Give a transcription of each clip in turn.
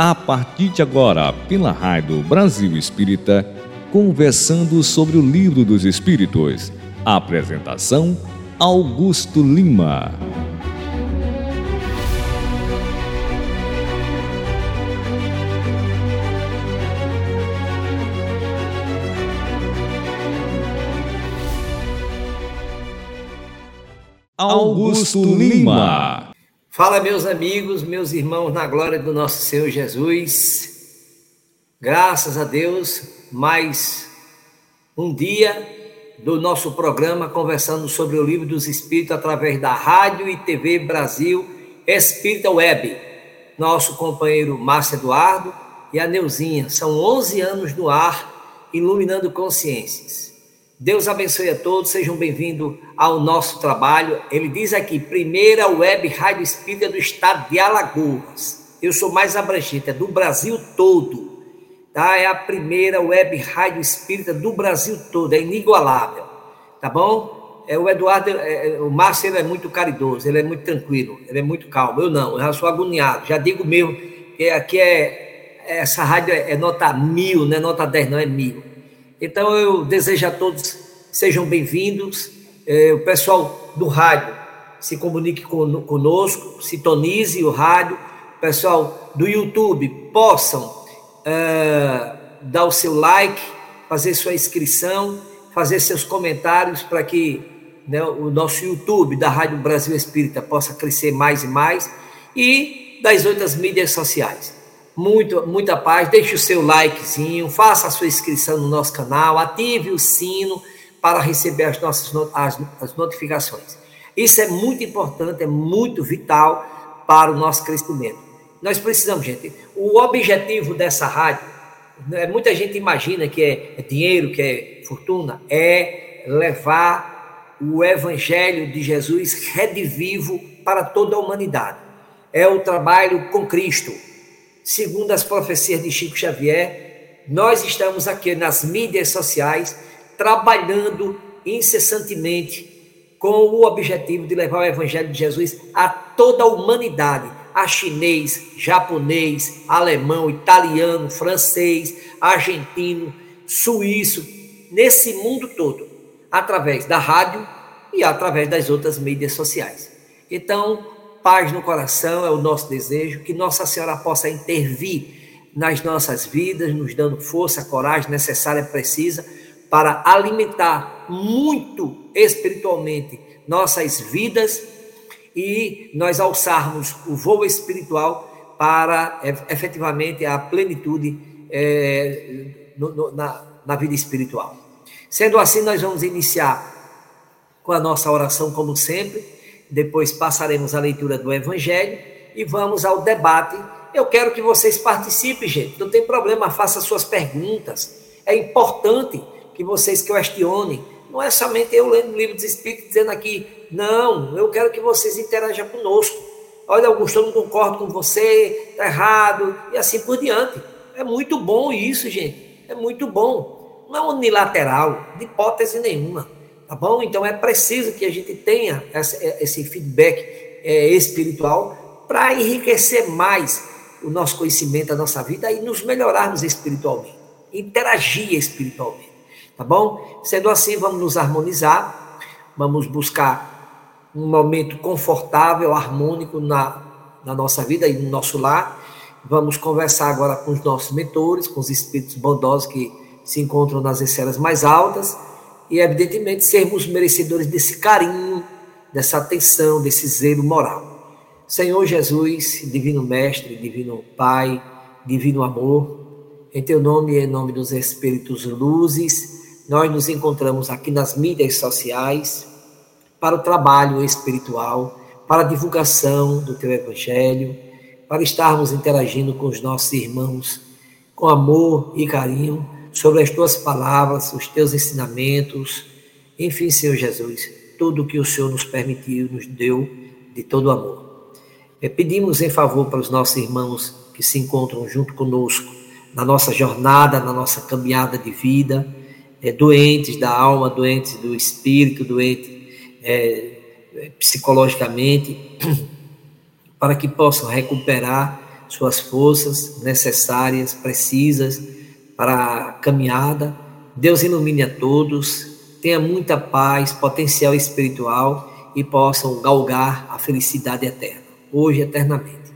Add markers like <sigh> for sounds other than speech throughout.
a partir de agora, pela Rádio Brasil Espírita, conversando sobre o Livro dos Espíritos. Apresentação: Augusto Lima. Augusto Lima. Fala, meus amigos, meus irmãos, na glória do nosso Senhor Jesus. Graças a Deus, mais um dia do nosso programa conversando sobre o livro dos Espíritos através da Rádio e TV Brasil Espírita Web. Nosso companheiro Márcio Eduardo e a Neuzinha. São 11 anos no ar, iluminando consciências. Deus abençoe a todos, sejam bem-vindos ao nosso trabalho. Ele diz aqui, primeira web rádio espírita do estado de Alagoas. Eu sou mais abrangente, é do Brasil todo. Tá? É a primeira web rádio espírita do Brasil todo, é inigualável. Tá bom? É, o Eduardo, é, é o Márcio ele é muito caridoso, ele é muito tranquilo, ele é muito calmo. Eu não, eu já sou agoniado, já digo mesmo que aqui é, essa rádio é, é nota mil, não é nota 10, não é mil. Então eu desejo a todos sejam bem-vindos. É, o pessoal do rádio se comunique conosco, sintonize o rádio. O pessoal do YouTube possam é, dar o seu like, fazer sua inscrição, fazer seus comentários para que né, o nosso YouTube da Rádio Brasil Espírita possa crescer mais e mais e das outras mídias sociais muito, muita paz. Deixe o seu likezinho, faça a sua inscrição no nosso canal, ative o sino para receber as nossas as, as notificações. Isso é muito importante, é muito vital para o nosso crescimento. Nós precisamos, gente. O objetivo dessa rádio, né, muita gente imagina que é, é dinheiro, que é fortuna, é levar o evangelho de Jesus redivivo para toda a humanidade. É o trabalho com Cristo segundo as profecias de Chico Xavier, nós estamos aqui nas mídias sociais trabalhando incessantemente com o objetivo de levar o Evangelho de Jesus a toda a humanidade, a chinês, japonês, alemão, italiano, francês, argentino, suíço, nesse mundo todo, através da rádio e através das outras mídias sociais. Então, paz no coração é o nosso desejo, que Nossa Senhora possa intervir nas nossas vidas, nos dando força, coragem necessária precisa para alimentar muito espiritualmente nossas vidas e nós alçarmos o voo espiritual para efetivamente a plenitude é, no, no, na, na vida espiritual. Sendo assim, nós vamos iniciar com a nossa oração, como sempre depois passaremos a leitura do Evangelho e vamos ao debate. Eu quero que vocês participem, gente. Não tem problema, faça suas perguntas. É importante que vocês questionem. Não é somente eu lendo o livro dos Espíritos dizendo aqui, não, eu quero que vocês interajam conosco. Olha, Augusto, eu não concordo com você, está errado, e assim por diante. É muito bom isso, gente. É muito bom. Não é unilateral, de hipótese nenhuma. Tá bom? Então é preciso que a gente tenha esse feedback é, espiritual para enriquecer mais o nosso conhecimento, a nossa vida e nos melhorarmos espiritualmente, interagir espiritualmente. Tá bom? Sendo assim, vamos nos harmonizar, vamos buscar um momento confortável, harmônico na, na nossa vida e no nosso lar. Vamos conversar agora com os nossos mentores, com os espíritos bondosos que se encontram nas esferas mais altas e, evidentemente, sermos merecedores desse carinho, dessa atenção, desse zelo moral. Senhor Jesus, Divino Mestre, Divino Pai, Divino Amor, em Teu nome e em nome dos Espíritos Luzes, nós nos encontramos aqui nas mídias sociais para o trabalho espiritual, para a divulgação do Teu Evangelho, para estarmos interagindo com os nossos irmãos com amor e carinho sobre as tuas palavras, os teus ensinamentos, enfim, Senhor Jesus, tudo o que o Senhor nos permitiu, nos deu de todo amor. É, pedimos em favor para os nossos irmãos que se encontram junto conosco na nossa jornada, na nossa caminhada de vida, é, doentes da alma, doentes do espírito, doentes é, psicologicamente, <clears throat> para que possam recuperar suas forças necessárias, precisas para a caminhada. Deus ilumine a todos, tenha muita paz, potencial espiritual e possam galgar a felicidade eterna, hoje eternamente.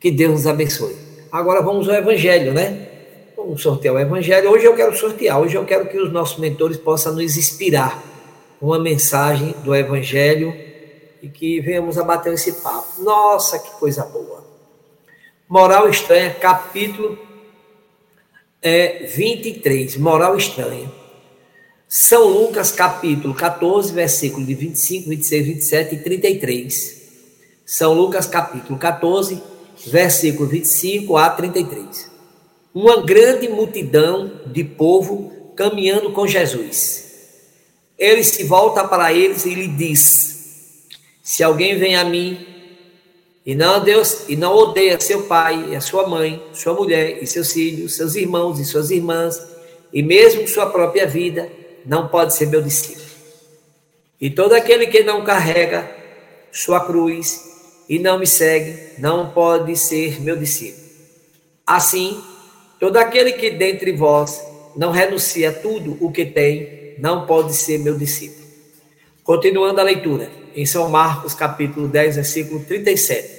Que Deus nos abençoe. Agora vamos ao Evangelho, né? Vamos sortear o Evangelho. Hoje eu quero sortear, hoje eu quero que os nossos mentores possam nos inspirar uma mensagem do Evangelho e que venhamos a bater esse papo. Nossa, que coisa boa! Moral Estranha, capítulo é, 23. Moral Estranha. São Lucas, capítulo 14, versículo de 25, 26, 27 e 33. São Lucas, capítulo 14, versículo 25 a 33. Uma grande multidão de povo caminhando com Jesus. Ele se volta para eles e lhe diz: Se alguém vem a mim e não Deus e não odeia seu pai e a sua mãe, sua mulher e seus filhos, seus irmãos e suas irmãs, e mesmo sua própria vida, não pode ser meu discípulo. E todo aquele que não carrega sua cruz e não me segue, não pode ser meu discípulo. Assim, todo aquele que dentre vós não renuncia a tudo o que tem, não pode ser meu discípulo. Continuando a leitura, em São Marcos, capítulo 10, versículo 37.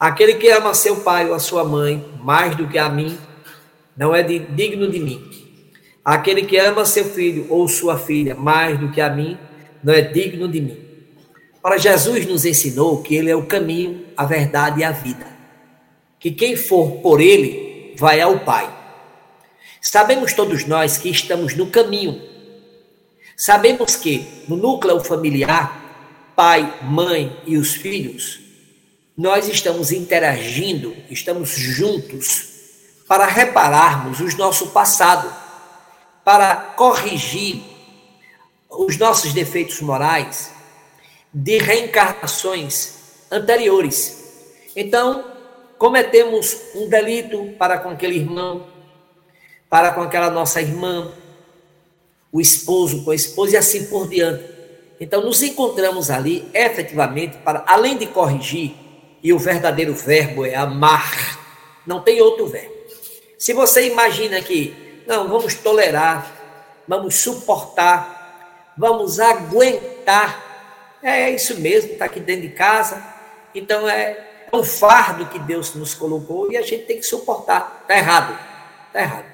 Aquele que ama seu pai ou a sua mãe mais do que a mim, não é digno de mim. Aquele que ama seu filho ou sua filha mais do que a mim, não é digno de mim. Para Jesus nos ensinou que ele é o caminho, a verdade e a vida. Que quem for por ele vai ao Pai. Sabemos todos nós que estamos no caminho. Sabemos que no núcleo familiar, pai, mãe e os filhos nós estamos interagindo, estamos juntos para repararmos o nosso passado, para corrigir os nossos defeitos morais de reencarnações anteriores. Então, cometemos um delito para com aquele irmão, para com aquela nossa irmã, o esposo com a esposa e assim por diante. Então, nos encontramos ali efetivamente para, além de corrigir, e o verdadeiro verbo é amar. Não tem outro verbo. Se você imagina que, não, vamos tolerar, vamos suportar, vamos aguentar, é isso mesmo, está aqui dentro de casa. Então é um fardo que Deus nos colocou e a gente tem que suportar. Está errado. Está errado.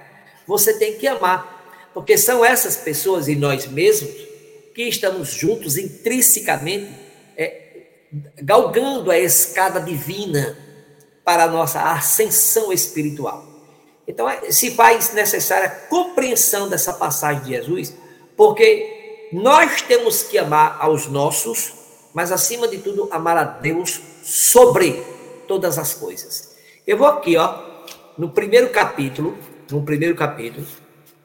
Você tem que amar, porque são essas pessoas e nós mesmos que estamos juntos intrinsecamente galgando a escada divina para a nossa ascensão espiritual. Então, é, se faz necessária a compreensão dessa passagem de Jesus, porque nós temos que amar aos nossos, mas acima de tudo, amar a Deus sobre todas as coisas. Eu vou aqui, ó, no primeiro capítulo, no primeiro capítulo,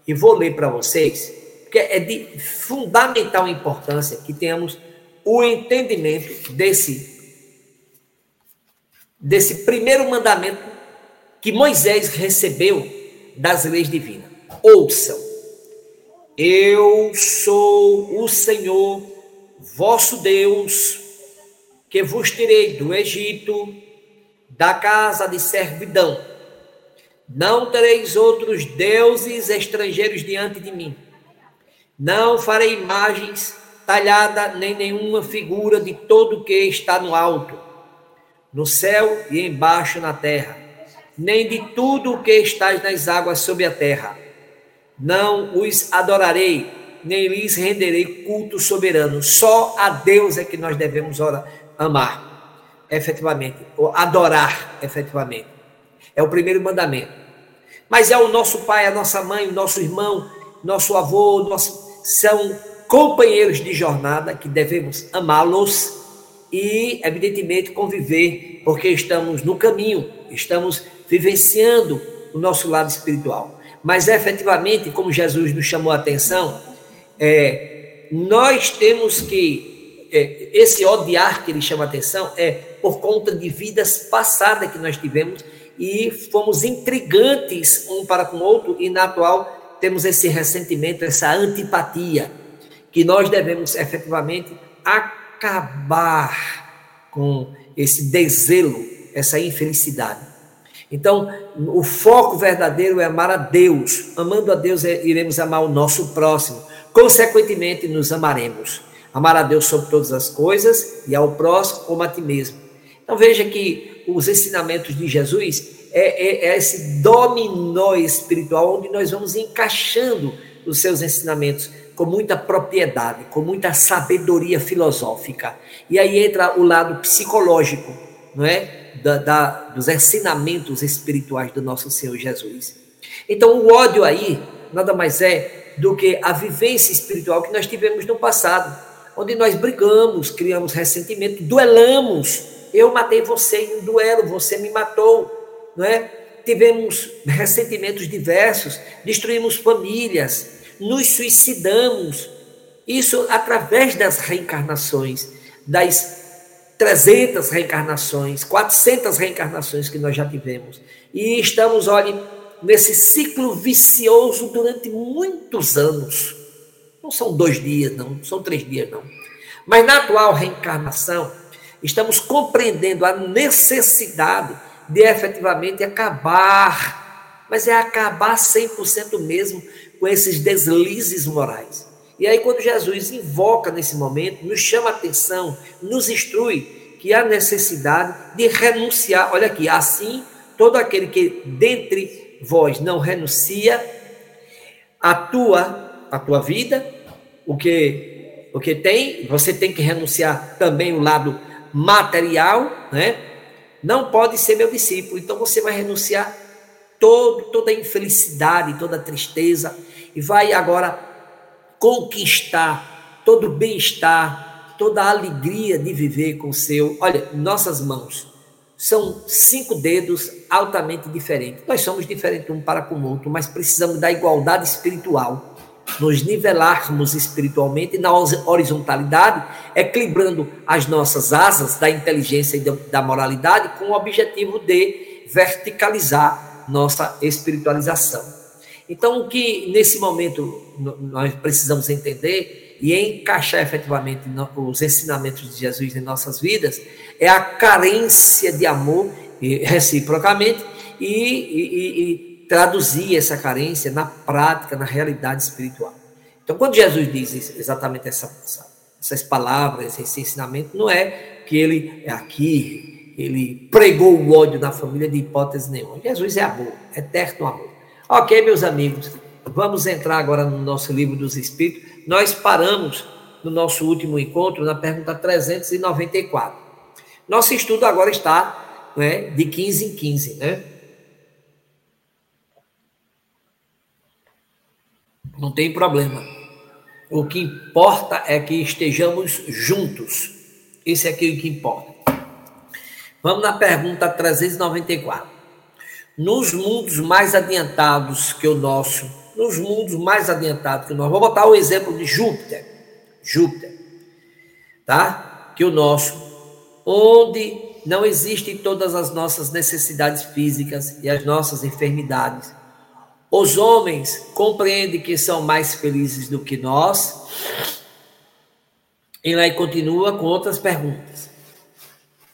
e vou ler para vocês, porque é de fundamental importância que tenhamos o entendimento desse desse primeiro mandamento que Moisés recebeu das leis divinas. Ouçam. Eu sou o Senhor, vosso Deus, que vos tirei do Egito, da casa de servidão. Não tereis outros deuses estrangeiros diante de mim. Não farei imagens talhada nem nenhuma figura de todo o que está no alto, no céu e embaixo na terra, nem de tudo o que está nas águas sob a terra. Não os adorarei, nem lhes renderei culto soberano. Só a Deus é que nós devemos orar, amar, efetivamente, ou adorar, efetivamente. É o primeiro mandamento. Mas é o nosso pai, a nossa mãe, o nosso irmão, nosso avô, nosso, são companheiros de jornada que devemos amá-los e, evidentemente, conviver, porque estamos no caminho, estamos vivenciando o nosso lado espiritual. Mas, efetivamente, como Jesus nos chamou a atenção, é, nós temos que. É, esse odiar que ele chama a atenção é por conta de vidas passadas que nós tivemos e fomos intrigantes um para com o outro, e na atual temos esse ressentimento, essa antipatia que nós devemos efetivamente acabar com esse deselo, essa infelicidade. Então, o foco verdadeiro é amar a Deus. Amando a Deus, é, iremos amar o nosso próximo. Consequentemente, nos amaremos. Amar a Deus sobre todas as coisas e ao próximo como a ti mesmo. Então, veja que os ensinamentos de Jesus é, é, é esse dominó espiritual onde nós vamos encaixando os seus ensinamentos com muita propriedade, com muita sabedoria filosófica. E aí entra o lado psicológico, não é? Da, da, dos ensinamentos espirituais do nosso Senhor Jesus. Então, o ódio aí nada mais é do que a vivência espiritual que nós tivemos no passado, onde nós brigamos, criamos ressentimento, duelamos. Eu matei você em um duelo, você me matou, não é? Tivemos ressentimentos diversos, destruímos famílias, nos suicidamos. Isso através das reencarnações, das 300 reencarnações, 400 reencarnações que nós já tivemos. E estamos, olhe, nesse ciclo vicioso durante muitos anos. Não são dois dias, não, são três dias, não. Mas na atual reencarnação, estamos compreendendo a necessidade de efetivamente acabar, mas é acabar 100% mesmo com esses deslizes morais. E aí, quando Jesus invoca nesse momento, nos chama a atenção, nos instrui que há necessidade de renunciar. Olha aqui, assim, todo aquele que dentre vós não renuncia a tua, a tua vida, o que, o que tem, você tem que renunciar também o lado material, né? Não pode ser meu discípulo. Então você vai renunciar todo, toda a infelicidade, toda a tristeza, e vai agora conquistar todo o bem-estar, toda a alegria de viver com o seu. Olha, nossas mãos são cinco dedos altamente diferentes. Nós somos diferentes um para com o outro, mas precisamos da igualdade espiritual, nos nivelarmos espiritualmente na horizontalidade, equilibrando as nossas asas da inteligência e da moralidade com o objetivo de verticalizar nossa espiritualização. Então, o que nesse momento nós precisamos entender e encaixar efetivamente os ensinamentos de Jesus em nossas vidas é a carência de amor reciprocamente e, e, e traduzir essa carência na prática, na realidade espiritual. Então, quando Jesus diz exatamente essa, essas palavras, esse ensinamento, não é que ele é aqui ele pregou o ódio na família de hipótese nenhuma. Jesus é amor, eterno amor. Ok, meus amigos, vamos entrar agora no nosso livro dos Espíritos. Nós paramos no nosso último encontro na pergunta 394. Nosso estudo agora está né, de 15 em 15, né? Não tem problema. O que importa é que estejamos juntos. Isso é aquilo que importa. Vamos na pergunta 394. Nos mundos mais adiantados que o nosso, nos mundos mais adiantados que o nosso, vou botar o exemplo de Júpiter. Júpiter, tá? Que o nosso, onde não existem todas as nossas necessidades físicas e as nossas enfermidades. Os homens compreendem que são mais felizes do que nós. E aí continua com outras perguntas.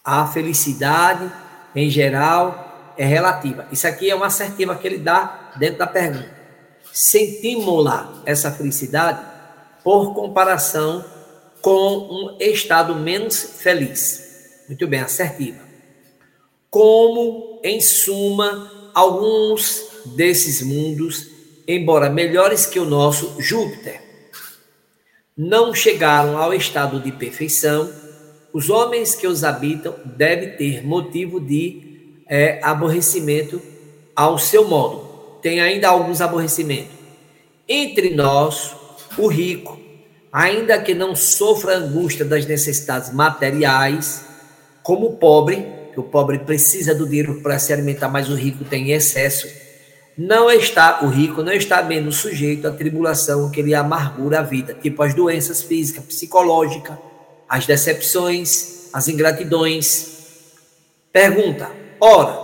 A felicidade, em geral, é relativa. Isso aqui é uma assertiva que ele dá dentro da pergunta. Sentimos-la, essa felicidade, por comparação com um estado menos feliz. Muito bem, assertiva. Como, em suma, alguns desses mundos, embora melhores que o nosso Júpiter, não chegaram ao estado de perfeição os homens que os habitam devem ter motivo de é, aborrecimento ao seu modo. Tem ainda alguns aborrecimentos. Entre nós, o rico, ainda que não sofra angústia das necessidades materiais, como o pobre, que o pobre precisa do dinheiro para se alimentar, mas o rico tem excesso, não está, o rico não está menos sujeito à tribulação que lhe amargura a vida, tipo as doenças físicas, psicológicas, as decepções, as ingratidões. Pergunta: ora,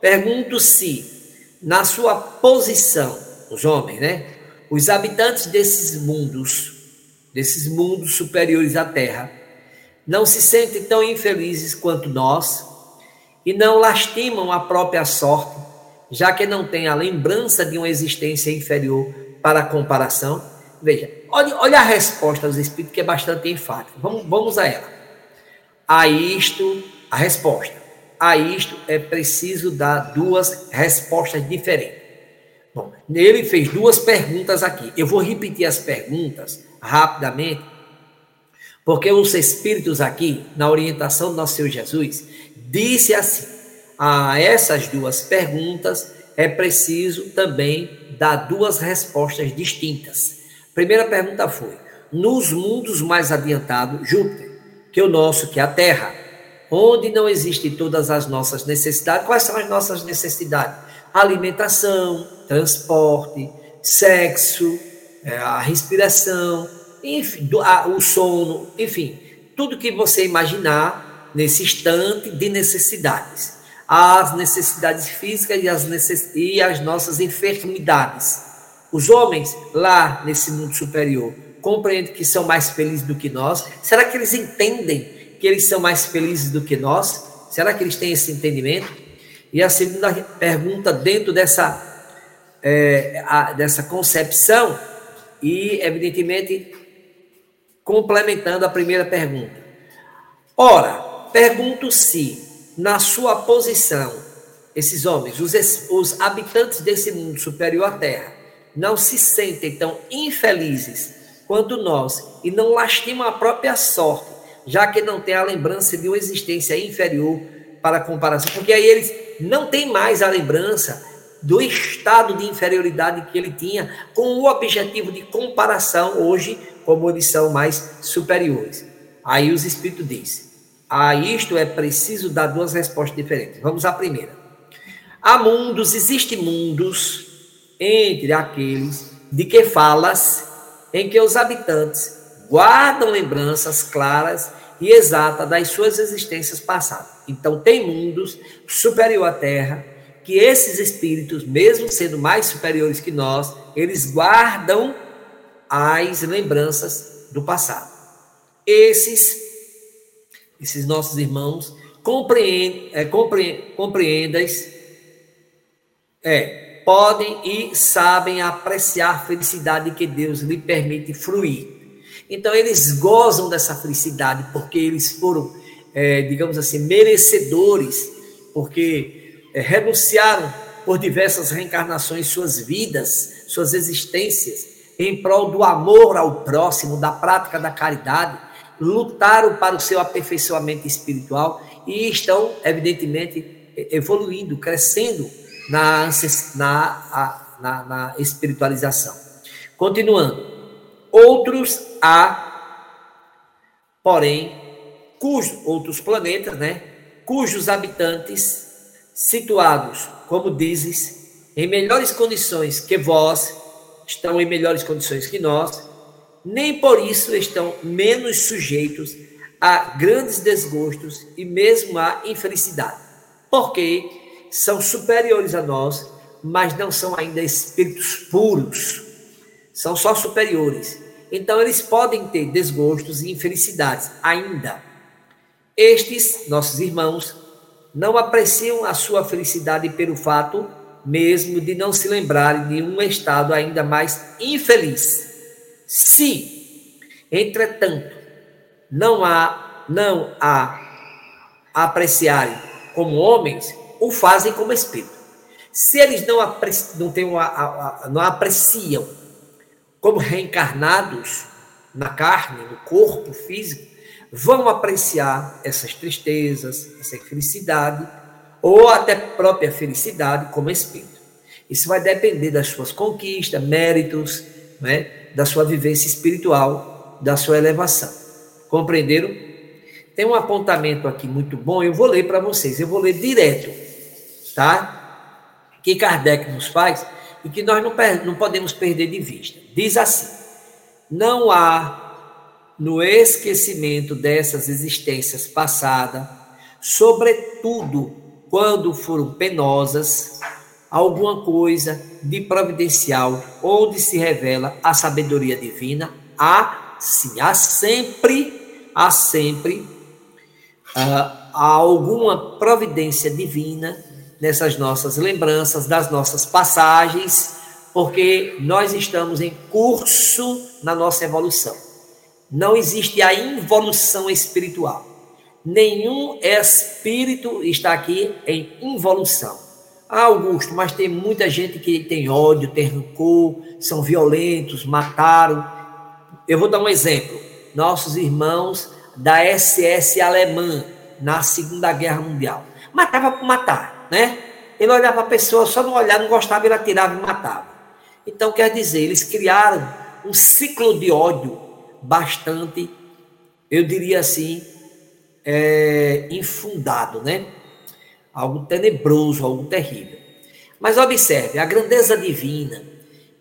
pergunto se, na sua posição, os homens, né? Os habitantes desses mundos, desses mundos superiores à Terra, não se sentem tão infelizes quanto nós, e não lastimam a própria sorte, já que não têm a lembrança de uma existência inferior para comparação? Veja, olha, olha a resposta dos Espíritos, que é bastante enfática. Vamos, vamos a ela. A isto, a resposta. A isto é preciso dar duas respostas diferentes. Bom, ele fez duas perguntas aqui. Eu vou repetir as perguntas rapidamente, porque os Espíritos aqui, na orientação do nosso Senhor Jesus, disse assim: a essas duas perguntas é preciso também dar duas respostas distintas. Primeira pergunta foi: nos mundos mais adiantados, Júpiter, que é o nosso, que é a Terra, onde não existem todas as nossas necessidades, quais são as nossas necessidades? Alimentação, transporte, sexo, é, a respiração, enfim, o sono, enfim, tudo que você imaginar nesse instante de necessidades. As necessidades físicas e as, necess... e as nossas enfermidades os homens lá nesse mundo superior compreendem que são mais felizes do que nós? Será que eles entendem que eles são mais felizes do que nós? Será que eles têm esse entendimento? E a segunda pergunta, dentro dessa, é, a, dessa concepção, e evidentemente complementando a primeira pergunta. Ora, pergunto se, na sua posição, esses homens, os, os habitantes desse mundo superior à Terra, não se sentem tão infelizes quanto nós e não lastimam a própria sorte, já que não têm a lembrança de uma existência inferior para comparação, porque aí eles não têm mais a lembrança do estado de inferioridade que ele tinha com o objetivo de comparação hoje, como eles são mais superiores. Aí os Espíritos dizem, a isto é preciso dar duas respostas diferentes. Vamos à primeira. Há mundos, existem mundos entre aqueles de que falas, em que os habitantes guardam lembranças claras e exatas das suas existências passadas. Então, tem mundos superior à Terra que esses espíritos, mesmo sendo mais superiores que nós, eles guardam as lembranças do passado. Esses, esses nossos irmãos compreendem, é, compreendem, compreendem é, podem e sabem apreciar a felicidade que Deus lhe permite fruir. Então, eles gozam dessa felicidade porque eles foram, é, digamos assim, merecedores, porque é, renunciaram por diversas reencarnações suas vidas, suas existências, em prol do amor ao próximo, da prática da caridade, lutaram para o seu aperfeiçoamento espiritual e estão, evidentemente, evoluindo, crescendo na, na, na, na espiritualização. Continuando. Outros há, porém, cujos outros planetas, né, cujos habitantes situados, como dizes, em melhores condições que vós, estão em melhores condições que nós, nem por isso estão menos sujeitos a grandes desgostos e mesmo a infelicidade. Porque são superiores a nós, mas não são ainda espíritos puros. São só superiores. Então eles podem ter desgostos e infelicidades ainda. Estes, nossos irmãos, não apreciam a sua felicidade pelo fato mesmo de não se lembrarem de um estado ainda mais infeliz. Se, entretanto, não há não há apreciarem como homens, o fazem como espírito. Se eles não, apreciam, não, têm uma, não apreciam como reencarnados na carne, no corpo físico, vão apreciar essas tristezas, essa infelicidade, ou até própria felicidade como espírito. Isso vai depender das suas conquistas, méritos, né, da sua vivência espiritual, da sua elevação. Compreenderam? Tem um apontamento aqui muito bom, eu vou ler para vocês, eu vou ler direto tá? Que Kardec nos faz e que nós não, não podemos perder de vista. Diz assim: não há no esquecimento dessas existências passadas, sobretudo quando foram penosas, alguma coisa de providencial onde se revela a sabedoria divina, há sim, há sempre, há sempre uh, alguma providência divina nessas nossas lembranças, das nossas passagens, porque nós estamos em curso na nossa evolução. Não existe a involução espiritual. Nenhum espírito está aqui em involução. Ah, Augusto, mas tem muita gente que tem ódio, tem rancor, são violentos, mataram. Eu vou dar um exemplo. Nossos irmãos da SS alemã na Segunda Guerra Mundial. Matava por matar, né? Ele olhava a pessoa, só não olhava, não gostava, ele atirava e matava. Então, quer dizer, eles criaram um ciclo de ódio bastante, eu diria assim, é, infundado, né? Algo tenebroso, algo terrível. Mas observe, a grandeza divina,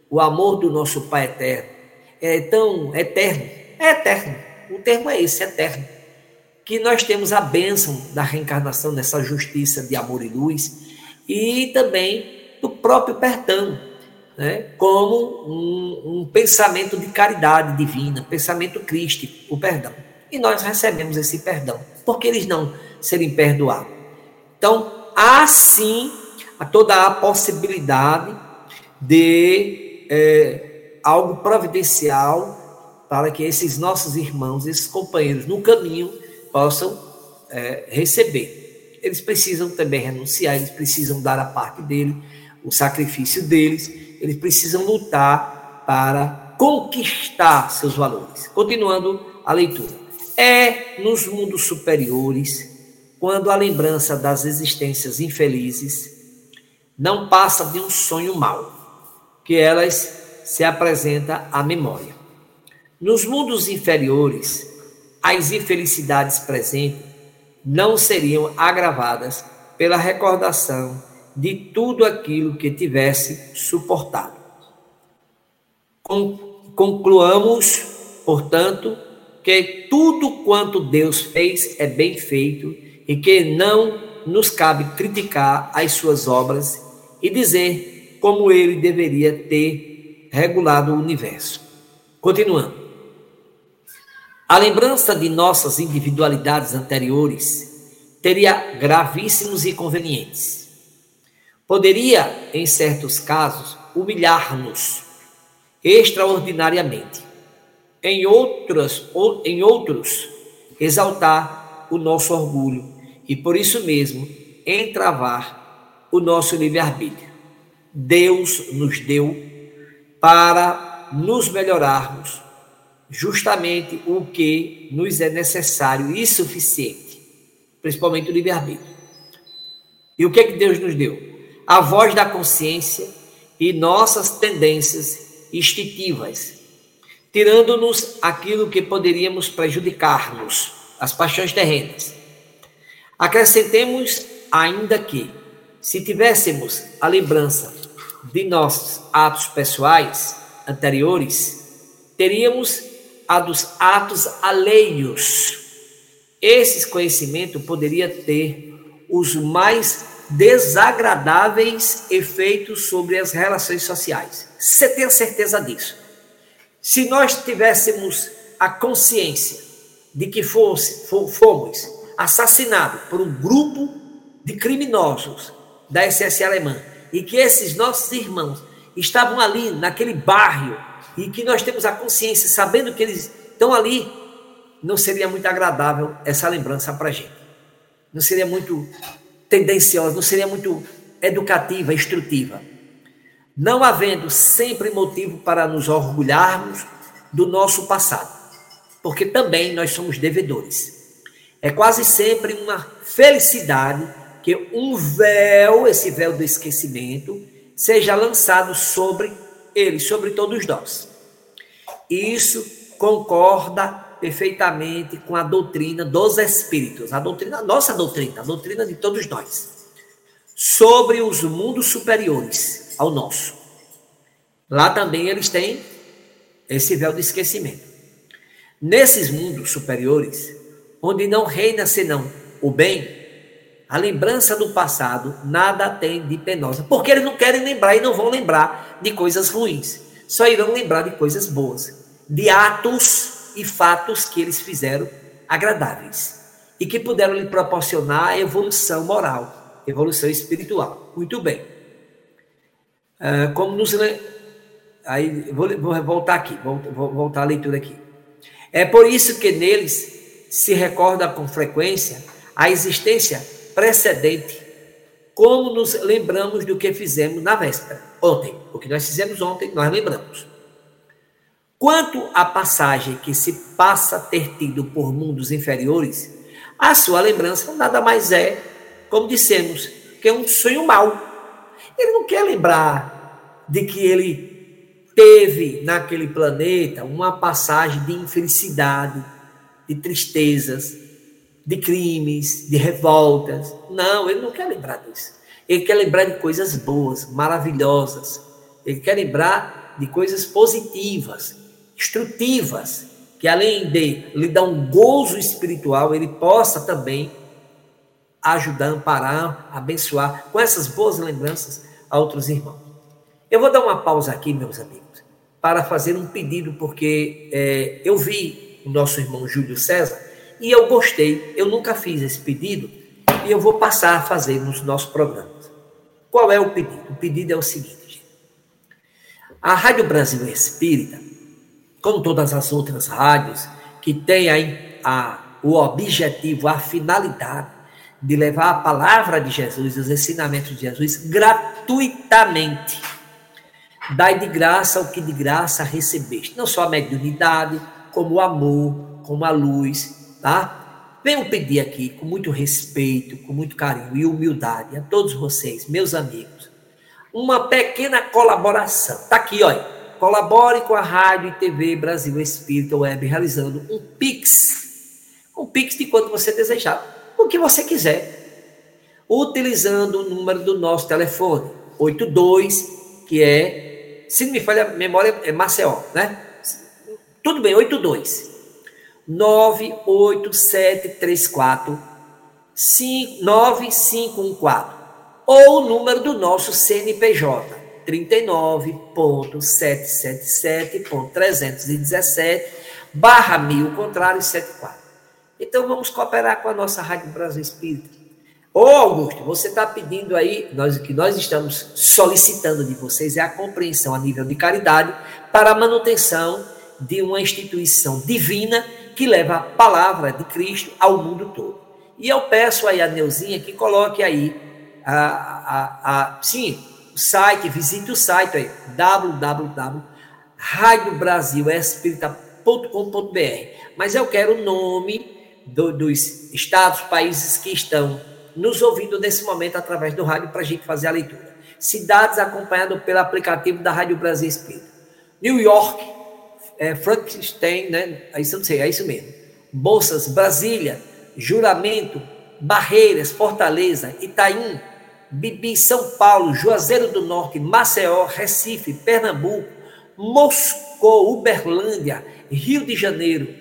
o amor do nosso Pai eterno, é tão eterno, é eterno. O termo é esse, eterno. Que nós temos a bênção da reencarnação nessa justiça de amor e luz e também do próprio perdão, né? como um, um pensamento de caridade divina, pensamento crístico, o perdão. E nós recebemos esse perdão. Por que eles não serem perdoados? Então, há sim toda a possibilidade de é, algo providencial para que esses nossos irmãos, esses companheiros no caminho, possam é, receber. Eles precisam também renunciar, eles precisam dar a parte dele, o sacrifício deles, eles precisam lutar para conquistar seus valores. Continuando a leitura. É nos mundos superiores, quando a lembrança das existências infelizes não passa de um sonho mau, que elas se apresenta à memória. Nos mundos inferiores, as infelicidades presentes não seriam agravadas pela recordação de tudo aquilo que tivesse suportado. Concluamos, portanto, que tudo quanto Deus fez é bem feito e que não nos cabe criticar as suas obras e dizer como ele deveria ter regulado o universo. Continuando. A lembrança de nossas individualidades anteriores teria gravíssimos inconvenientes. Poderia, em certos casos, humilhar-nos extraordinariamente. Em outros, em outros, exaltar o nosso orgulho e por isso mesmo entravar o nosso livre-arbítrio. Deus nos deu para nos melhorarmos justamente o que nos é necessário e suficiente, principalmente o livre-arbítrio. E o que é que Deus nos deu? A voz da consciência e nossas tendências instintivas, tirando-nos aquilo que poderíamos prejudicar-nos, as paixões terrenas. Acrescentemos ainda que, se tivéssemos a lembrança de nossos atos pessoais anteriores, teríamos a dos atos alheios. Esses conhecimentos poderia ter os mais desagradáveis efeitos sobre as relações sociais. Você tem certeza disso? Se nós tivéssemos a consciência de que fosse, fomos assassinados por um grupo de criminosos da SS alemã e que esses nossos irmãos estavam ali naquele bairro e que nós temos a consciência, sabendo que eles estão ali, não seria muito agradável essa lembrança para a gente. Não seria muito tendenciosa, não seria muito educativa, instrutiva. Não havendo sempre motivo para nos orgulharmos do nosso passado, porque também nós somos devedores. É quase sempre uma felicidade que um véu, esse véu do esquecimento, seja lançado sobre ele, sobre todos nós. Isso concorda perfeitamente com a doutrina dos espíritos, a doutrina, a nossa doutrina, a doutrina de todos nós, sobre os mundos superiores ao nosso. Lá também eles têm esse véu de esquecimento. Nesses mundos superiores, onde não reina senão o bem, a lembrança do passado nada tem de penosa, porque eles não querem lembrar e não vão lembrar de coisas ruins, só irão lembrar de coisas boas, de atos e fatos que eles fizeram agradáveis. e que puderam lhe proporcionar evolução moral, evolução espiritual. Muito bem. Uh, como nos. Aí, vou, vou voltar aqui, vou, vou voltar a leitura aqui. É por isso que neles se recorda com frequência a existência precedente, como nos lembramos do que fizemos na véspera, ontem. O que nós fizemos ontem, nós lembramos. Quanto à passagem que se passa a ter tido por mundos inferiores, a sua lembrança nada mais é, como dissemos, que um sonho mau. Ele não quer lembrar de que ele teve naquele planeta uma passagem de infelicidade, de tristezas, de crimes, de revoltas. Não, ele não quer lembrar disso. Ele quer lembrar de coisas boas, maravilhosas. Ele quer lembrar de coisas positivas, instrutivas, que além de lhe dar um gozo espiritual, ele possa também ajudar, amparar, abençoar com essas boas lembranças a outros irmãos. Eu vou dar uma pausa aqui, meus amigos, para fazer um pedido, porque é, eu vi o nosso irmão Júlio César e eu gostei. Eu nunca fiz esse pedido e eu vou passar a fazer nos nossos programas. Qual é o pedido? O pedido é o seguinte: gente. a Rádio Brasil Espírita como todas as outras rádios, que têm a, a, o objetivo, a finalidade de levar a palavra de Jesus, os ensinamentos de Jesus, gratuitamente. Dai de graça o que de graça recebeste. Não só a mediunidade, como o amor, como a luz, tá? Venho pedir aqui, com muito respeito, com muito carinho e humildade, a todos vocês, meus amigos, uma pequena colaboração. Tá aqui, olha Colabore com a Rádio e TV Brasil Espírita Web, realizando um Pix. Um Pix de quanto você desejar, o que você quiser. Utilizando o número do nosso telefone, 82, que é, se não me falha a memória, é Maceió, né? Tudo bem, 82. 98734 9514. Ou o número do nosso CNPJ, 39.777.317 barra mil, contrário 74. Então vamos cooperar com a nossa Rádio Brasil Espírita. Ô Augusto, você está pedindo aí, nós, que nós estamos solicitando de vocês é a compreensão a nível de caridade para a manutenção de uma instituição divina que leva a palavra de Cristo ao mundo todo. E eu peço aí a Neuzinha que coloque aí a, a, a sim, site, visite o site aí, www.radiobrasilespírita.com.br. Mas eu quero o nome do, dos estados, países que estão nos ouvindo nesse momento através do rádio para a gente fazer a leitura. Cidades acompanhado pelo aplicativo da Rádio Brasil Espírita. New York, é, Frankenstein, né? Isso não sei, é isso mesmo. Bolsas, Brasília, Juramento, Barreiras, Fortaleza, Itaim, Bibi, São Paulo, Juazeiro do Norte, Maceió, Recife, Pernambuco, Moscou, Uberlândia, Rio de Janeiro,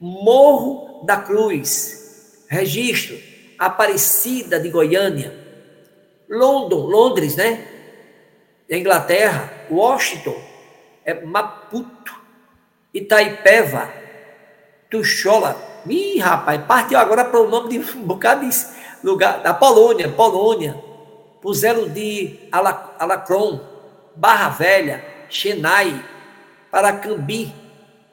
Morro da Cruz, Registro, Aparecida de Goiânia, London, Londres, né? Inglaterra, Washington, é Maputo, Itaipeva, Tuchola. Ih, rapaz, partiu agora para o nome de um bocado de lugar, da Polônia, Polônia, puseram de Alacron, Barra Velha, Chennai, Paracambi,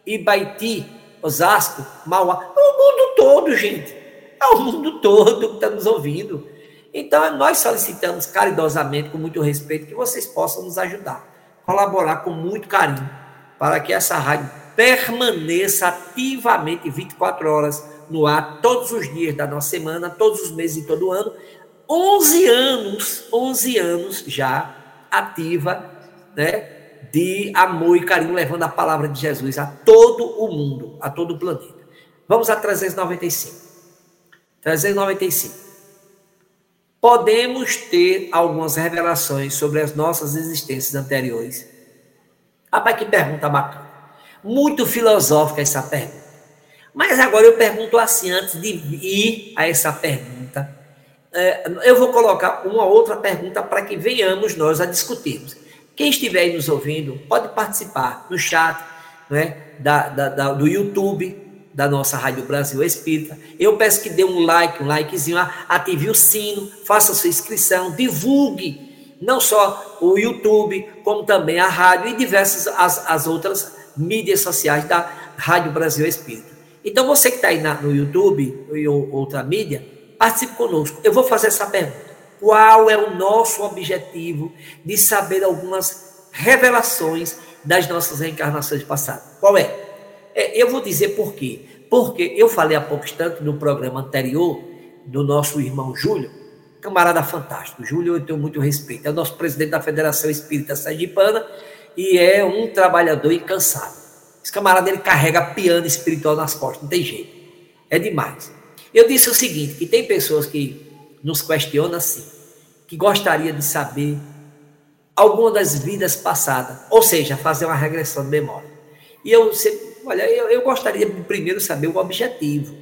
Ibaiti, Osasco, Mauá. É o mundo todo, gente. É o mundo todo que está nos ouvindo. Então, nós solicitamos caridosamente, com muito respeito, que vocês possam nos ajudar, colaborar com muito carinho, para que essa rádio permaneça ativamente 24 horas no ar, todos os dias da nossa semana, todos os meses e todo ano, 11 anos, 11 anos já ativa, né, de amor e carinho, levando a palavra de Jesus a todo o mundo, a todo o planeta. Vamos a 395. 395. Podemos ter algumas revelações sobre as nossas existências anteriores. Rapaz, que pergunta bacana. Muito filosófica essa pergunta. Mas agora eu pergunto assim, antes de ir a essa pergunta, é, eu vou colocar uma outra pergunta para que venhamos nós a discutirmos. Quem estiver aí nos ouvindo, pode participar no chat né, da, da, da, do YouTube, da nossa Rádio Brasil Espírita. Eu peço que dê um like, um likezinho, ative o sino, faça sua inscrição, divulgue não só o YouTube, como também a rádio e diversas as, as outras mídias sociais da Rádio Brasil Espírita. Então, você que está aí na, no YouTube ou outra mídia, participe conosco. Eu vou fazer essa pergunta. Qual é o nosso objetivo de saber algumas revelações das nossas reencarnações passadas? Qual é? é eu vou dizer por quê. Porque eu falei há pouco instante no programa anterior do nosso irmão Júlio, camarada fantástico. Júlio, eu tenho muito respeito. É o nosso presidente da Federação Espírita Sergipana e é um trabalhador incansável. Esse camarada ele carrega piano espiritual nas costas, não tem jeito. É demais. Eu disse o seguinte, que tem pessoas que nos questionam assim, que gostaria de saber alguma das vidas passadas, ou seja, fazer uma regressão de memória. E eu, olha, eu, eu gostaria primeiro saber o objetivo.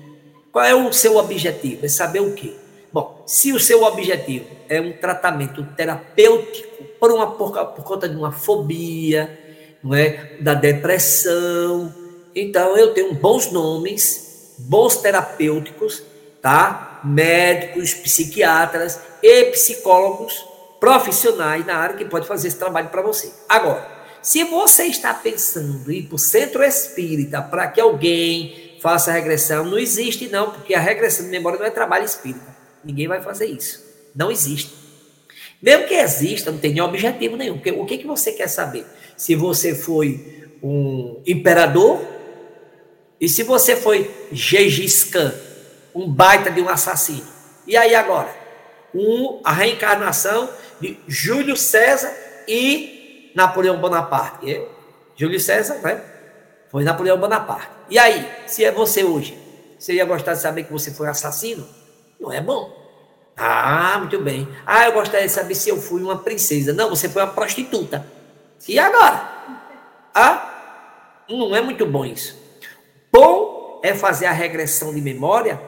Qual é o seu objetivo? É saber o quê? Bom, se o seu objetivo é um tratamento terapêutico por, uma, por, por conta de uma fobia, não é? da depressão. Então, eu tenho bons nomes, bons terapêuticos, tá? médicos, psiquiatras e psicólogos profissionais na área que pode fazer esse trabalho para você. Agora, se você está pensando em ir para o centro espírita para que alguém faça regressão, não existe não, porque a regressão de memória não é trabalho espírita. Ninguém vai fazer isso. Não existe. Mesmo que exista, não tem nenhum objetivo nenhum. Porque o que, que você quer saber? Se você foi um imperador e se você foi Gengis Khan, um baita de um assassino. E aí agora? Um, a reencarnação de Júlio César e Napoleão Bonaparte. E, Júlio César, né? Foi Napoleão Bonaparte. E aí, se é você hoje, você ia gostar de saber que você foi assassino? Não é bom. Ah, muito bem. Ah, eu gostaria de saber se eu fui uma princesa. Não, você foi uma prostituta. E agora? Ah, não é muito bom isso. Bom é fazer a regressão de memória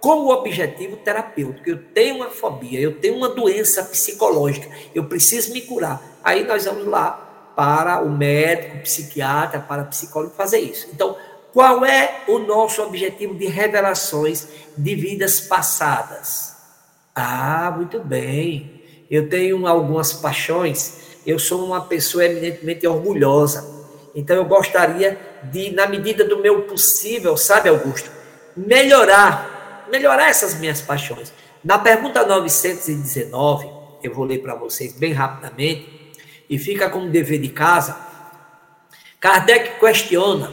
com o objetivo terapêutico. Eu tenho uma fobia, eu tenho uma doença psicológica, eu preciso me curar. Aí nós vamos lá para o médico, psiquiatra, para psicólogo fazer isso. Então, qual é o nosso objetivo de revelações de vidas passadas? Ah, muito bem. Eu tenho algumas paixões. Eu sou uma pessoa eminentemente orgulhosa. Então eu gostaria de, na medida do meu possível, sabe, Augusto, melhorar, melhorar essas minhas paixões. Na pergunta 919, eu vou ler para vocês bem rapidamente, e fica como dever de casa. Kardec questiona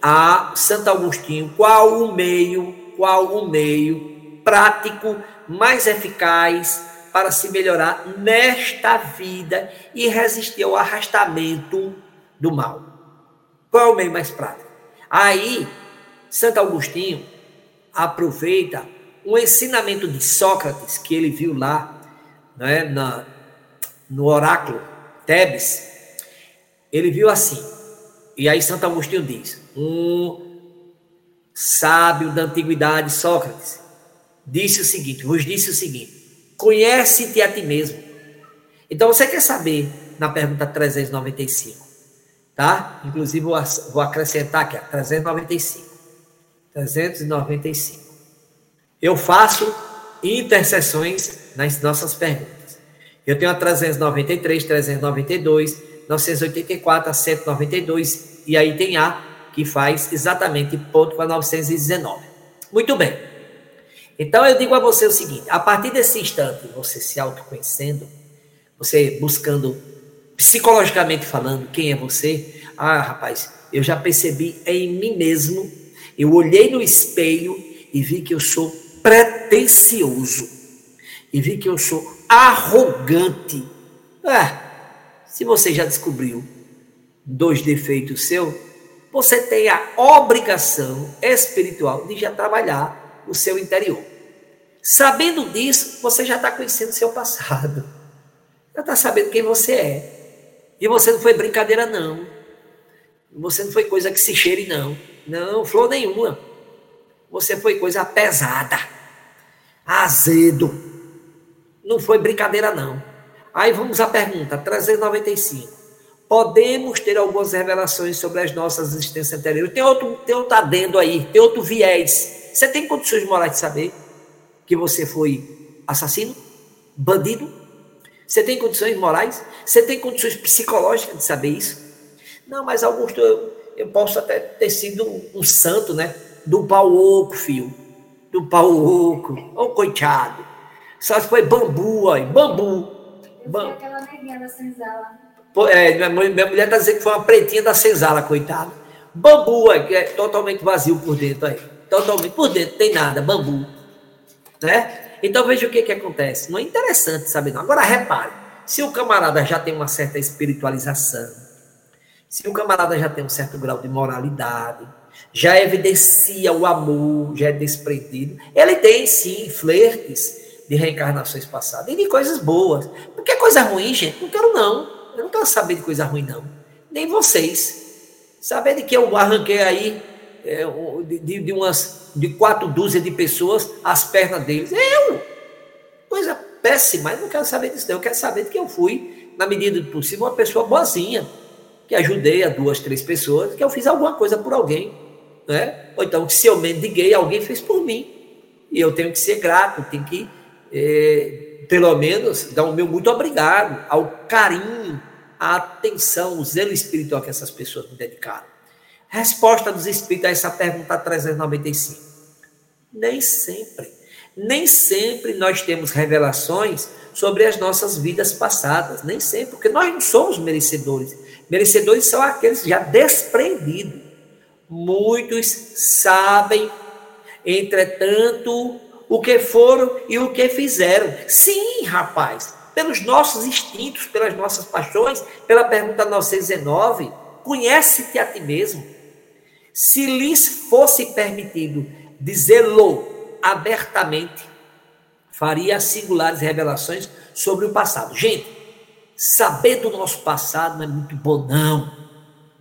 a Santo Agostinho qual o meio, qual o meio prático mais eficaz para se melhorar nesta vida e resistir ao arrastamento do mal. Qual é o meio mais prático? Aí, Santo Agostinho aproveita um ensinamento de Sócrates que ele viu lá né, na, no oráculo Tebes. Ele viu assim, e aí Santo Agostinho diz: um sábio da antiguidade, Sócrates, disse o seguinte, vos disse o seguinte: conhece-te a ti mesmo. Então você quer saber na pergunta 395, tá? Inclusive vou, acrescentar aqui, 395. 395. Eu faço interseções nas nossas perguntas. Eu tenho a 393, 392, 984, a 192 e aí tem a que faz exatamente ponto com a 919. Muito bem. Então eu digo a você o seguinte: a partir desse instante, você se autoconhecendo, você buscando psicologicamente falando quem é você, ah, rapaz, eu já percebi em mim mesmo, eu olhei no espelho e vi que eu sou pretensioso, e vi que eu sou arrogante. Ah, se você já descobriu dois defeitos seus, você tem a obrigação espiritual de já trabalhar o seu interior. Sabendo disso, você já está conhecendo o seu passado. Já está sabendo quem você é. E você não foi brincadeira, não. Você não foi coisa que se cheire, não. Não, flor nenhuma. Você foi coisa pesada. Azedo. Não foi brincadeira, não. Aí vamos à pergunta, 395. podemos ter algumas revelações sobre as nossas existências anteriores. Tem outro, tem outro adendo aí, tem outro viés. Você tem condições morais de saber que você foi assassino, bandido? Você tem condições morais? Você tem condições psicológicas de saber isso? Não, mas Augusto, eu, eu posso até ter sido um, um santo, né? Do pau oco, filho. Do pau oco. Ô, oh, coitado. Só foi bambu, ó. Bambu. Bam... aquela neguinha da senzala. É, minha, minha mulher está dizendo que foi uma pretinha da senzala, coitado. Bambu, ó, que é totalmente vazio por dentro aí. Totalmente por dentro, tem nada, bambu. Né? Então veja o que, que acontece. Não é interessante saber, não. Agora repare, se o camarada já tem uma certa espiritualização, se o camarada já tem um certo grau de moralidade, já evidencia o amor, já é desprendido, ele tem sim flertes de reencarnações passadas e de coisas boas. Porque coisa ruim, gente, não quero não. Eu não quero saber de coisa ruim, não. Nem vocês. Saber de que eu arranquei aí é, de, de, umas de quatro dúzias de pessoas as pernas deles. Eu! Coisa péssima, eu não quero saber disso, não. Eu quero saber de que eu fui, na medida do possível, uma pessoa boazinha, que ajudei a duas, três pessoas, que eu fiz alguma coisa por alguém. Né? Ou então, se eu mendiguei, alguém fez por mim. E eu tenho que ser grato, tenho que, é, pelo menos, dar o meu muito obrigado ao carinho, à atenção, o zelo espiritual que essas pessoas me dedicaram. Resposta dos Espíritos a essa pergunta 395. Nem sempre. Nem sempre nós temos revelações sobre as nossas vidas passadas. Nem sempre, porque nós não somos merecedores. Merecedores são aqueles já desprendidos. Muitos sabem, entretanto, o que foram e o que fizeram. Sim, rapaz, pelos nossos instintos, pelas nossas paixões, pela pergunta 919, conhece-te a ti mesmo. Se lhes fosse permitido dizê-lo abertamente, faria singulares revelações sobre o passado. Gente, saber do nosso passado não é muito bom, não.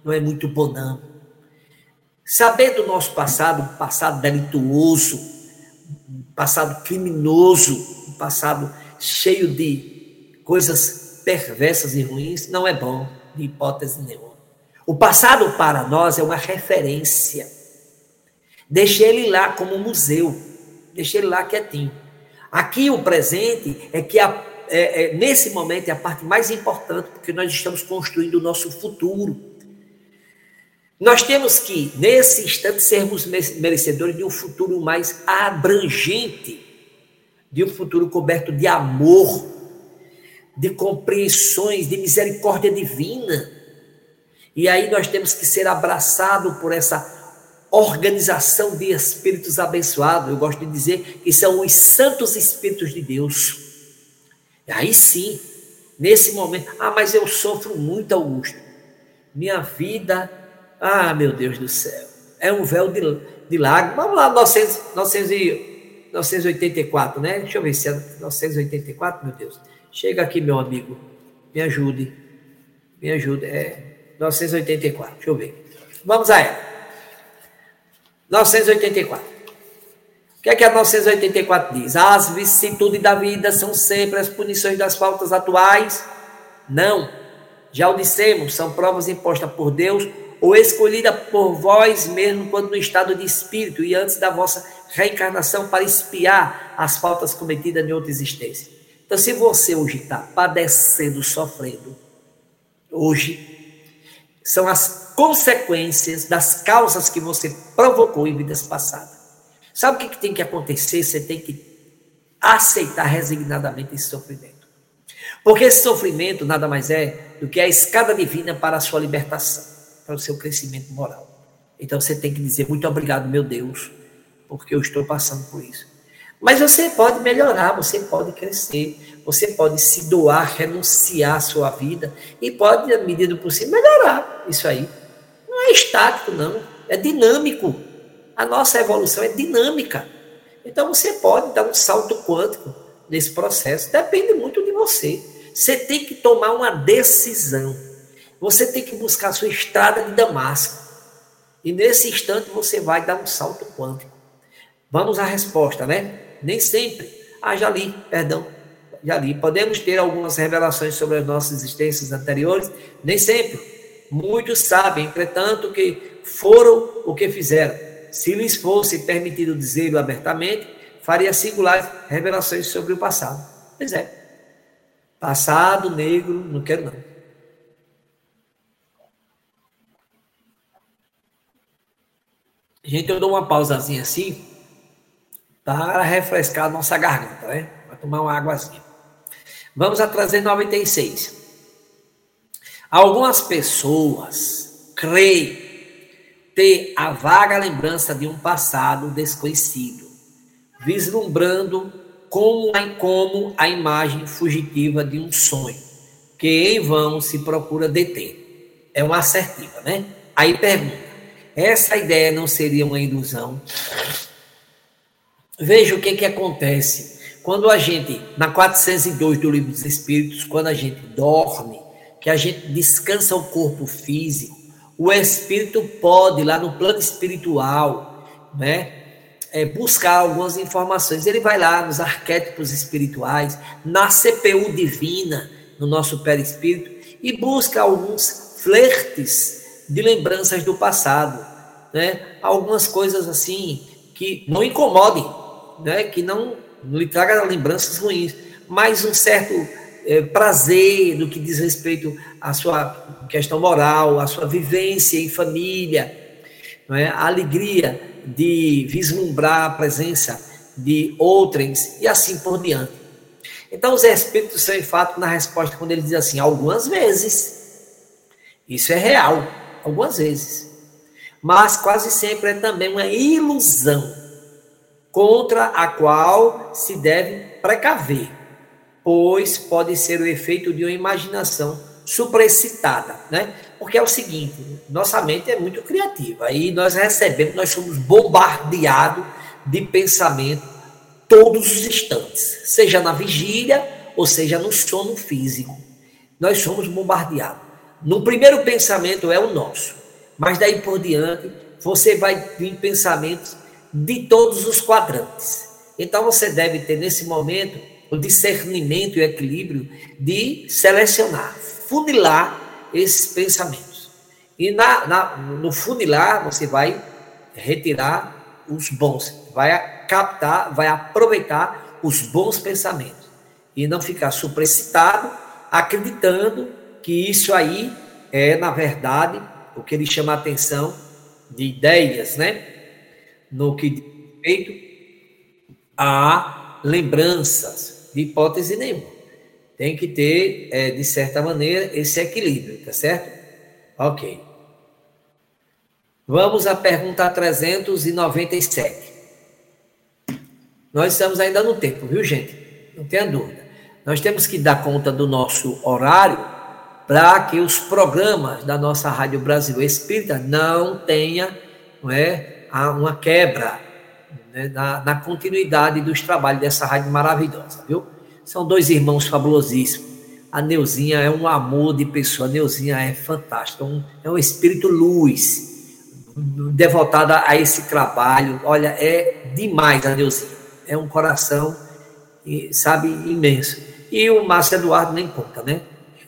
Não é muito bom, não. Saber do nosso passado, um passado delituoso, um passado criminoso, um passado cheio de coisas perversas e ruins, não é bom, de hipótese nenhuma. O passado para nós é uma referência. Deixe ele lá como museu. Deixe ele lá quietinho. Aqui o presente é que a, é, é, nesse momento é a parte mais importante, porque nós estamos construindo o nosso futuro. Nós temos que, nesse instante, sermos merecedores de um futuro mais abrangente, de um futuro coberto de amor, de compreensões, de misericórdia divina e aí nós temos que ser abraçados por essa organização de espíritos abençoados. Eu gosto de dizer que são os santos espíritos de Deus. E aí sim, nesse momento, ah, mas eu sofro muito, Augusto. Minha vida, ah, meu Deus do céu, é um véu de, de lágrimas. Vamos lá, 900, 984, né? Deixa eu ver se é 984, meu Deus. Chega aqui, meu amigo, me ajude, me ajude. É 984. Deixa eu ver. Vamos a ela. 984. O que é que a 984 diz? As vicissitudes da vida são sempre as punições das faltas atuais? Não. Já o dissemos, são provas impostas por Deus ou escolhida por vós mesmo quando no estado de espírito e antes da vossa reencarnação para espiar as faltas cometidas em outra existência. Então, se você hoje está padecendo, sofrendo, hoje são as consequências das causas que você provocou em vidas passadas. Sabe o que tem que acontecer? Você tem que aceitar resignadamente esse sofrimento. Porque esse sofrimento nada mais é do que a escada divina para a sua libertação, para o seu crescimento moral. Então você tem que dizer muito obrigado, meu Deus, porque eu estou passando por isso. Mas você pode melhorar, você pode crescer, você pode se doar, renunciar à sua vida e pode, à medida do possível, melhorar isso aí. Não é estático, não, é dinâmico. A nossa evolução é dinâmica. Então você pode dar um salto quântico nesse processo, depende muito de você. Você tem que tomar uma decisão. Você tem que buscar a sua estrada de Damasco. E nesse instante você vai dar um salto quântico. Vamos à resposta, né? Nem sempre. Ah, já li, perdão. Já li. Podemos ter algumas revelações sobre as nossas existências anteriores? Nem sempre. Muitos sabem, entretanto, que foram o que fizeram. Se lhes fosse permitido dizê-lo abertamente, faria singulares revelações sobre o passado. Pois é. Passado negro, não quero não. Gente, eu dou uma pausazinha assim para refrescar nossa garganta, né? Para tomar uma águazinha. Vamos a trazer 96. Algumas pessoas creem ter a vaga lembrança de um passado desconhecido, vislumbrando como a, como a imagem fugitiva de um sonho, que em vão se procura deter. É uma assertiva, né? Aí pergunta: essa ideia não seria uma ilusão? Veja o que, que acontece. Quando a gente, na 402 do Livro dos Espíritos, quando a gente dorme, que a gente descansa o corpo físico, o espírito pode, lá no plano espiritual, né, é, buscar algumas informações. Ele vai lá nos arquétipos espirituais, na CPU divina, no nosso perispírito, e busca alguns flertes de lembranças do passado, né? Algumas coisas assim que não incomodem, né? Que não, não lhe traga lembranças ruins, mas um certo é, prazer no que diz respeito à sua questão moral, à sua vivência em família, não é? A alegria de vislumbrar a presença de outrens e assim por diante. Então, os espíritos são fato na resposta quando ele diz assim, algumas vezes. Isso é real algumas vezes. Mas quase sempre é também uma ilusão contra a qual se deve precaver, pois pode ser o efeito de uma imaginação supraexcitada, né? Porque é o seguinte, nossa mente é muito criativa e nós recebemos, nós somos bombardeados de pensamento todos os instantes, seja na vigília ou seja no sono físico. Nós somos bombardeados. No primeiro pensamento é o nosso, mas daí por diante você vai vir pensamentos de todos os quadrantes. Então você deve ter nesse momento o discernimento e o equilíbrio de selecionar, funilar esses pensamentos. E na, na, no funilar você vai retirar os bons, vai captar, vai aproveitar os bons pensamentos e não ficar superexcitado, acreditando que isso aí é, na verdade, o que ele chama a atenção de ideias, né? No que diz respeito a lembranças, de hipótese nenhuma. Tem que ter, é, de certa maneira, esse equilíbrio, tá certo? Ok. Vamos à pergunta 397. Nós estamos ainda no tempo, viu, gente? Não tenha dúvida. Nós temos que dar conta do nosso horário para que os programas da nossa Rádio Brasil Espírita não tenha não é, uma quebra né, na, na, continuidade dos trabalhos dessa rádio maravilhosa, viu? São dois irmãos fabulosíssimos. A Neuzinha é um amor de pessoa, a Neuzinha é fantástica, um, é um espírito luz, devotada a esse trabalho. Olha, é demais a Neuzinha, é um coração, sabe, imenso. E o Márcio Eduardo nem conta, né?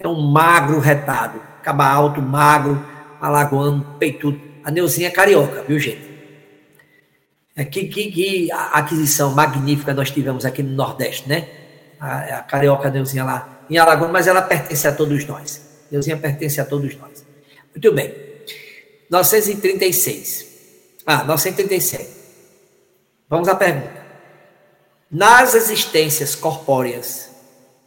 é um magro retado, caba alto, magro, alagoano, peitudo. A Neuzinha é carioca, viu, gente? É, que, que, que aquisição magnífica nós tivemos aqui no Nordeste, né? A, a carioca Neuzinha lá em Alagoas, mas ela pertence a todos nós. Neuzinha pertence a todos nós. Muito bem. 936. Ah, 937. Vamos à pergunta. Nas existências corpóreas,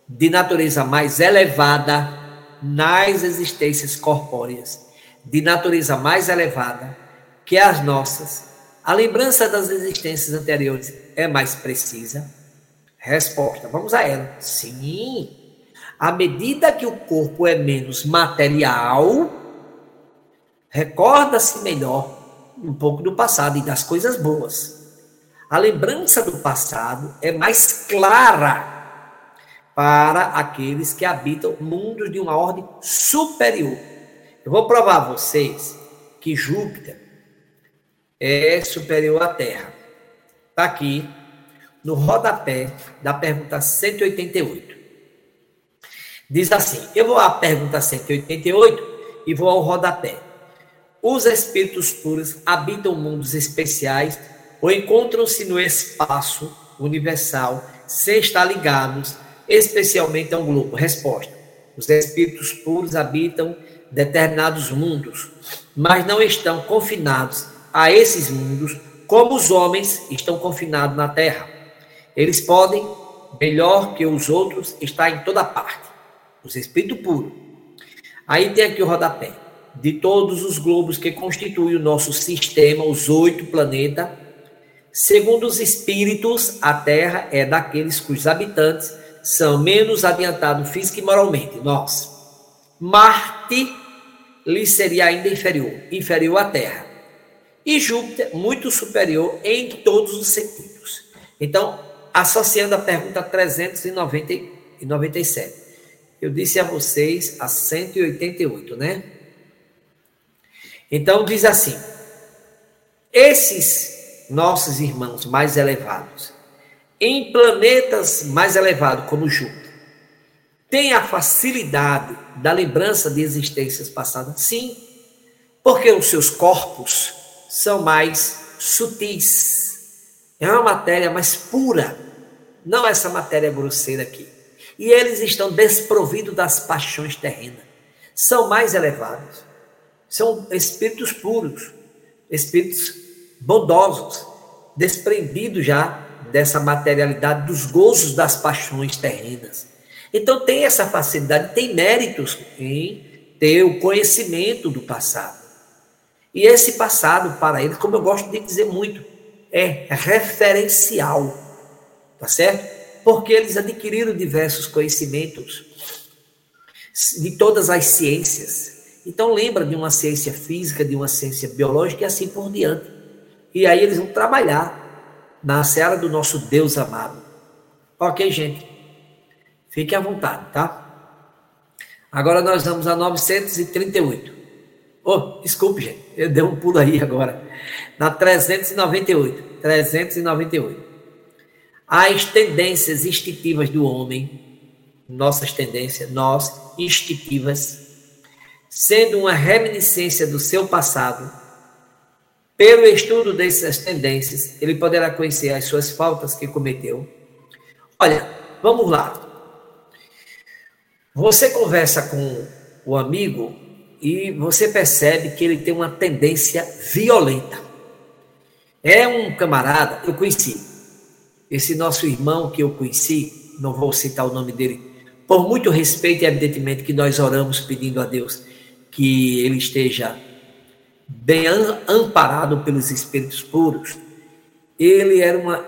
de natureza mais elevada nas existências corpóreas, de natureza mais elevada que as nossas, a lembrança das existências anteriores é mais precisa? Resposta: vamos a ela. Sim. À medida que o corpo é menos material, recorda-se melhor um pouco do passado e das coisas boas. A lembrança do passado é mais clara para aqueles que habitam mundos de uma ordem superior. Eu vou provar a vocês que Júpiter é superior à Terra. Está aqui no rodapé da pergunta 188. Diz assim: eu vou à pergunta 188 e vou ao rodapé. Os espíritos puros habitam mundos especiais ou encontram-se no espaço universal sem estar ligados especialmente a um globo? Resposta: Os espíritos puros habitam determinados mundos, mas não estão confinados a esses mundos como os homens estão confinados na Terra. Eles podem, melhor que os outros, estar em toda parte. Os espíritos puros. Aí tem aqui o rodapé de todos os globos que constituem o nosso sistema, os oito planetas, segundo os espíritos, a Terra é daqueles cujos habitantes são menos adiantados física e moralmente, nós. Marte lhe seria ainda inferior, inferior à Terra. E Júpiter, muito superior em todos os sentidos. Então, associando a pergunta 397. Eu disse a vocês a 188, né? Então diz assim: esses nossos irmãos mais elevados, em planetas mais elevados como Júpiter, têm a facilidade da lembrança de existências passadas? Sim, porque os seus corpos são mais sutis. É uma matéria mais pura, não essa matéria grosseira aqui. E eles estão desprovidos das paixões terrenas. São mais elevados. São espíritos puros, espíritos bondosos, desprendidos já dessa materialidade, dos gozos das paixões terrenas. Então tem essa facilidade, tem méritos em ter o conhecimento do passado. E esse passado, para eles, como eu gosto de dizer muito, é referencial. Tá certo? Porque eles adquiriram diversos conhecimentos de todas as ciências. Então lembra de uma ciência física, de uma ciência biológica e assim por diante. E aí eles vão trabalhar na seara do nosso Deus amado. Ok, gente? Fique à vontade, tá? Agora nós vamos a 938. Oh, desculpe, gente. Eu dei um pulo aí agora. Na 398. 398. As tendências instintivas do homem, nossas tendências, nós, instintivas, sendo uma reminiscência do seu passado, pelo estudo dessas tendências, ele poderá conhecer as suas faltas que cometeu. Olha, vamos lá. Você conversa com o amigo e você percebe que ele tem uma tendência violenta. É um camarada, eu conheci. Esse nosso irmão que eu conheci, não vou citar o nome dele, por muito respeito, evidentemente, que nós oramos pedindo a Deus que ele esteja bem amparado pelos espíritos puros. Ele era uma,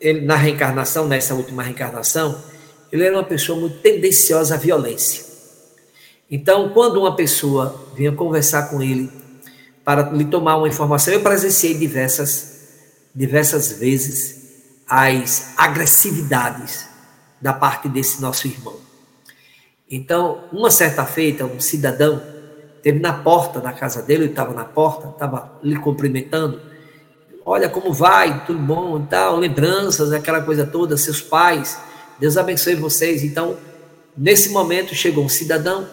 ele, na reencarnação, nessa última reencarnação, ele era uma pessoa muito tendenciosa à violência. Então, quando uma pessoa vinha conversar com ele para lhe tomar uma informação, eu presenciei diversas, diversas vezes as agressividades da parte desse nosso irmão. Então, uma certa feita, um cidadão Teve na porta da casa dele, ele estava na porta, estava lhe cumprimentando. Olha como vai, tudo bom e tal, lembranças, aquela coisa toda, seus pais, Deus abençoe vocês. Então, nesse momento chegou um cidadão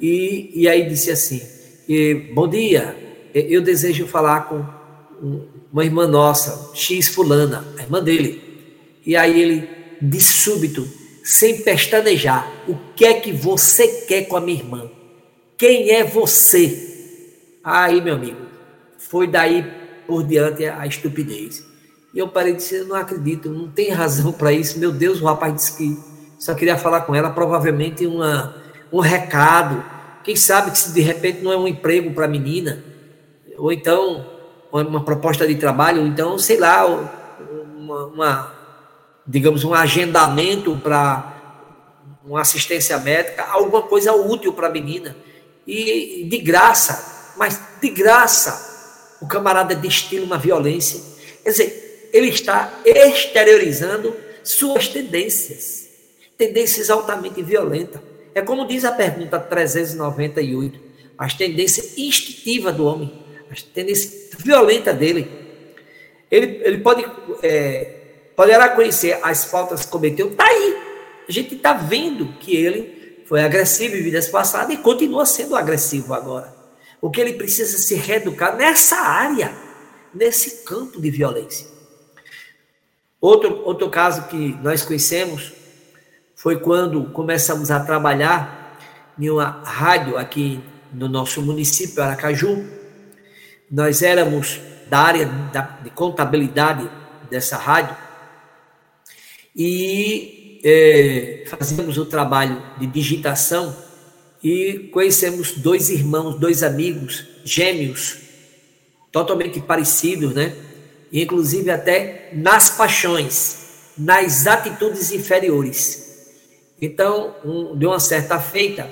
e, e aí disse assim: Bom dia, eu desejo falar com uma irmã nossa, X Fulana, a irmã dele. E aí ele, de súbito, sem pestanejar, o que é que você quer com a minha irmã? Quem é você? Aí, meu amigo, foi daí por diante a estupidez. E eu parei de dizer, eu não acredito, não tem razão para isso. Meu Deus, o rapaz disse que só queria falar com ela, provavelmente uma, um recado. Quem sabe que se de repente não é um emprego para a menina, ou então uma proposta de trabalho, ou então, sei lá, uma, uma digamos, um agendamento para uma assistência médica, alguma coisa útil para a menina e de graça, mas de graça, o camarada destila uma violência. Quer dizer, ele está exteriorizando suas tendências, tendências altamente violentas. É como diz a pergunta 398, as tendências instintivas do homem, as tendências violentas dele. Ele, ele pode, é, poderá conhecer as faltas que cometeu, está aí. A gente está vendo que ele foi agressivo em vidas passadas e continua sendo agressivo agora. O que ele precisa se reeducar nessa área, nesse campo de violência. Outro, outro caso que nós conhecemos foi quando começamos a trabalhar em uma rádio aqui no nosso município, Aracaju. Nós éramos da área de contabilidade dessa rádio e é, fazíamos o trabalho de digitação e conhecemos dois irmãos, dois amigos gêmeos, totalmente parecidos, né? Inclusive até nas paixões, nas atitudes inferiores. Então, um, de uma certa feita,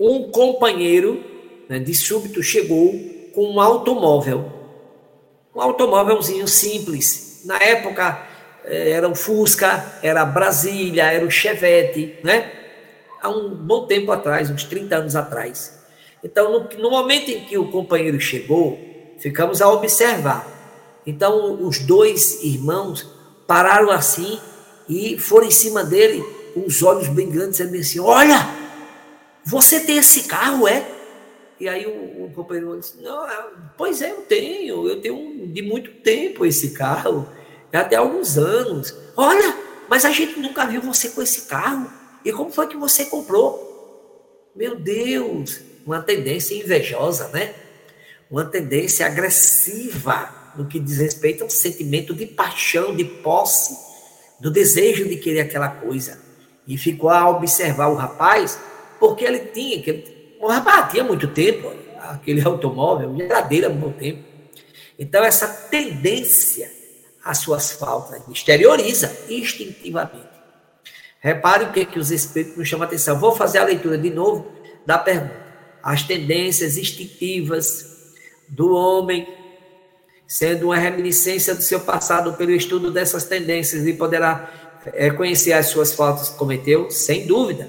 um companheiro né, de súbito chegou com um automóvel. Um automóvelzinho simples. Na época eh, era Fusca, era Brasília, era o Chevette, né? Há um bom tempo atrás, uns 30 anos atrás. Então, no, no momento em que o companheiro chegou, ficamos a observar. Então, os dois irmãos pararam assim e foram em cima dele com os olhos bem grandes, dizendo assim: Olha, você tem esse carro, é? E aí o, o companheiro disse: Não, é, pois é, eu tenho, eu tenho de muito tempo esse carro, é até alguns anos. Olha, mas a gente nunca viu você com esse carro. E como foi que você comprou? Meu Deus, uma tendência invejosa, né? Uma tendência agressiva no que diz respeito ao sentimento de paixão, de posse, do desejo de querer aquela coisa e ficou a observar o rapaz, porque ele tinha, que o rapaz tinha muito tempo, aquele automóvel, geladeira há muito tempo. Então, essa tendência às suas faltas exterioriza instintivamente. Repare o que, que os espíritos nos chamam a atenção. Vou fazer a leitura de novo da pergunta. As tendências instintivas do homem, sendo uma reminiscência do seu passado pelo estudo dessas tendências, ele poderá é, conhecer as suas faltas que cometeu, sem dúvida,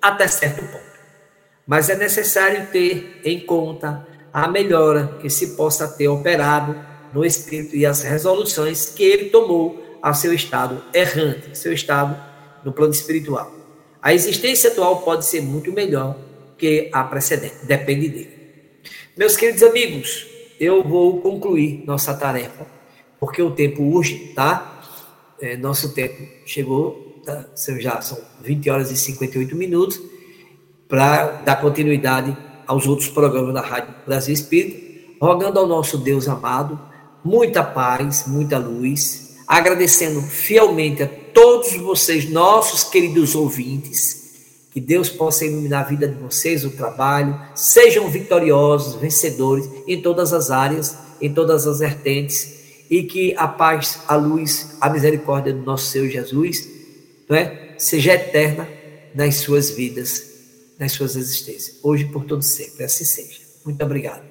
até certo ponto. Mas é necessário ter em conta a melhora que se possa ter operado no espírito e as resoluções que ele tomou ao seu estado errante, seu estado no plano espiritual. A existência atual pode ser muito melhor que a precedente, depende dele. Meus queridos amigos, eu vou concluir nossa tarefa, porque o tempo urge, tá? É, nosso tempo chegou, tá? já são 20 horas e 58 minutos, para dar continuidade aos outros programas da Rádio Brasil Espírita, rogando ao nosso Deus amado muita paz, muita luz, agradecendo fielmente a todos vocês, nossos queridos ouvintes, que Deus possa iluminar a vida de vocês, o trabalho, sejam vitoriosos, vencedores em todas as áreas, em todas as vertentes e que a paz, a luz, a misericórdia do nosso Senhor Jesus não é? seja eterna nas suas vidas, nas suas existências, hoje por todo sempre. Assim seja. Muito obrigado.